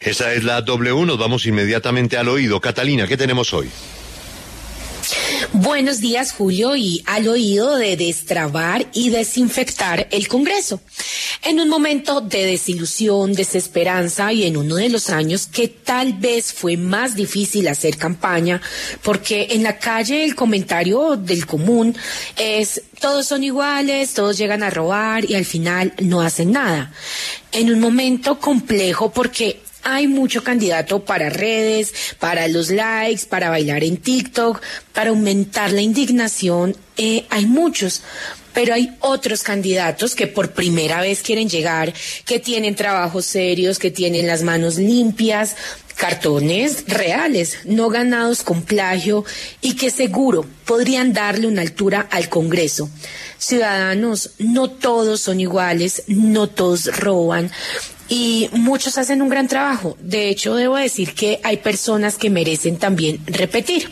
Esa es la W. Nos vamos inmediatamente al oído. Catalina, ¿qué tenemos hoy? Buenos días, Julio, y al oído de destrabar y desinfectar el Congreso. En un momento de desilusión, desesperanza y en uno de los años que tal vez fue más difícil hacer campaña, porque en la calle el comentario del común es todos son iguales, todos llegan a robar y al final no hacen nada. En un momento complejo porque hay mucho candidato para redes, para los likes, para bailar en TikTok, para aumentar la indignación. Eh, hay muchos, pero hay otros candidatos que por primera vez quieren llegar, que tienen trabajos serios, que tienen las manos limpias, cartones reales, no ganados con plagio y que seguro podrían darle una altura al Congreso. Ciudadanos, no todos son iguales, no todos roban, y muchos hacen un gran trabajo. De hecho, debo decir que hay personas que merecen también repetir.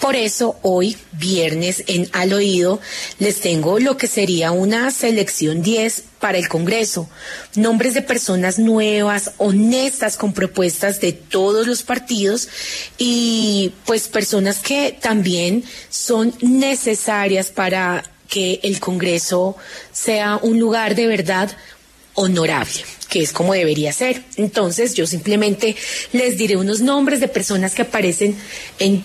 Por eso hoy, viernes, en Al Oído, les tengo lo que sería una selección 10 para el Congreso. Nombres de personas nuevas, honestas, con propuestas de todos los partidos y pues personas que también son necesarias para que el Congreso sea un lugar de verdad honorable, que es como debería ser. Entonces yo simplemente les diré unos nombres de personas que aparecen en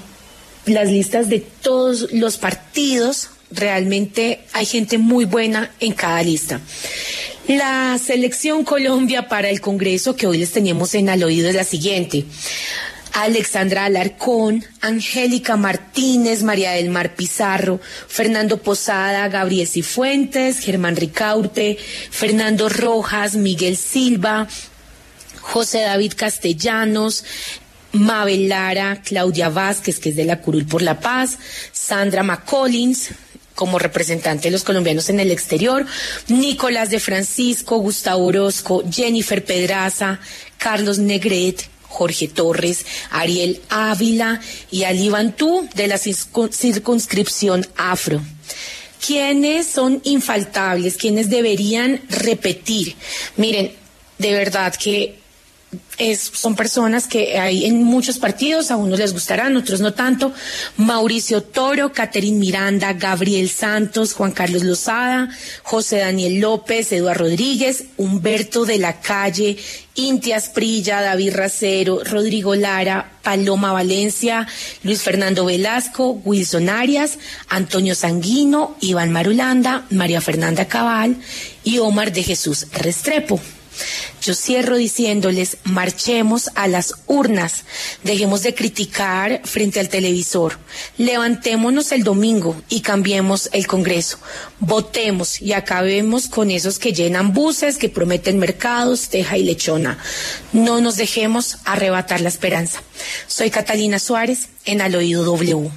las listas de todos los partidos. Realmente hay gente muy buena en cada lista. La selección Colombia para el Congreso que hoy les teníamos en al oído es la siguiente. Alexandra Alarcón, Angélica Martínez, María del Mar Pizarro, Fernando Posada, Gabriel Cifuentes, Germán Ricaurte, Fernando Rojas, Miguel Silva, José David Castellanos, Mabel Lara, Claudia Vázquez, que es de la Curul por la Paz, Sandra McCollins, como representante de los colombianos en el exterior, Nicolás de Francisco, Gustavo Orozco, Jennifer Pedraza, Carlos Negret, Jorge Torres, Ariel Ávila y Ali Bantú de la circunscripción Afro. ¿Quiénes son infaltables? ¿Quiénes deberían repetir? Miren, de verdad que son personas que hay en muchos partidos, a unos les gustarán, otros no tanto. Mauricio Toro, Caterín Miranda, Gabriel Santos, Juan Carlos Lozada, José Daniel López, Eduardo Rodríguez, Humberto de la Calle, Intias Prilla, David Racero, Rodrigo Lara, Paloma Valencia, Luis Fernando Velasco, Wilson Arias, Antonio Sanguino, Iván Marulanda, María Fernanda Cabal y Omar de Jesús Restrepo. Cierro diciéndoles, marchemos a las urnas, dejemos de criticar frente al televisor, levantémonos el domingo y cambiemos el Congreso, votemos y acabemos con esos que llenan buses, que prometen mercados, teja y lechona. No nos dejemos arrebatar la esperanza. Soy Catalina Suárez en Al Oído W.